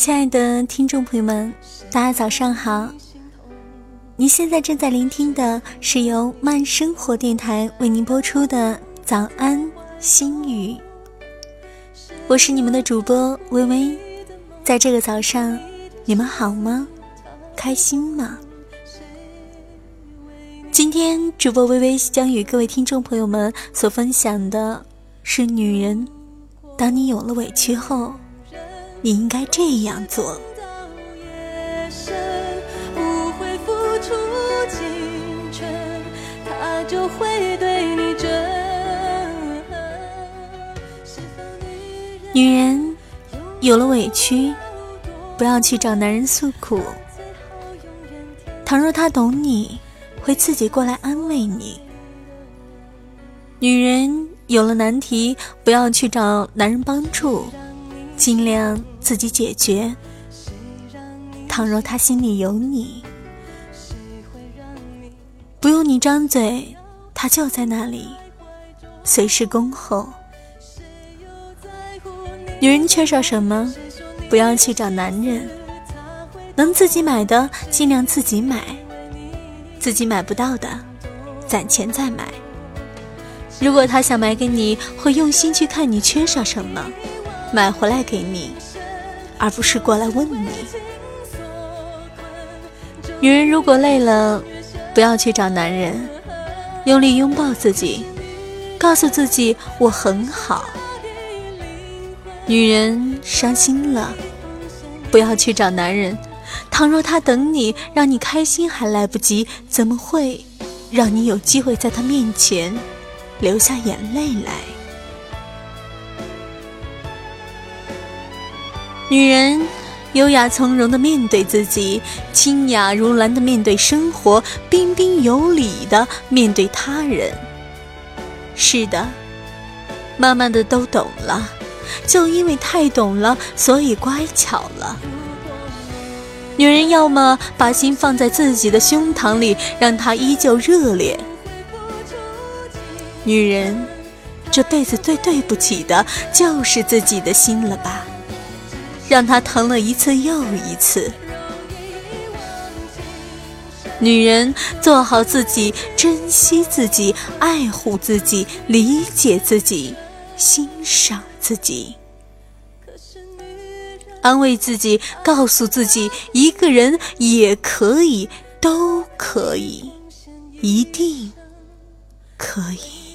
亲爱的听众朋友们，大家早上好！您现在正在聆听的是由慢生活电台为您播出的《早安心语》，我是你们的主播微微。在这个早上，你们好吗？开心吗？今天主播微微将与各位听众朋友们所分享的是：女人，当你有了委屈后。你应该这样做。女人有了委屈，不要去找男人诉苦。倘若他懂你，会自己过来安慰你。女人有了难题，不要去找男人帮助。尽量自己解决。倘若他心里有你，不用你张嘴，他就在那里，随时恭候。女人缺少什么，不要去找男人。能自己买的，尽量自己买；自己买不到的，攒钱再买。如果他想买给你，会用心去看你缺少什么。买回来给你，而不是过来问你。女人如果累了，不要去找男人，用力拥抱自己，告诉自己我很好。女人伤心了，不要去找男人，倘若他等你，让你开心还来不及，怎么会让你有机会在他面前流下眼泪来？女人优雅从容的面对自己，清雅如兰的面对生活，彬彬有礼的面对他人。是的，慢慢的都懂了，就因为太懂了，所以乖巧了。女人要么把心放在自己的胸膛里，让它依旧热烈。女人这辈子最对不起的就是自己的心了吧。让他疼了一次又一次。女人做好自己，珍惜自己，爱护自己，理解自己，欣赏自己，安慰自己，告诉自己，一个人也可以，都可以，一定可以。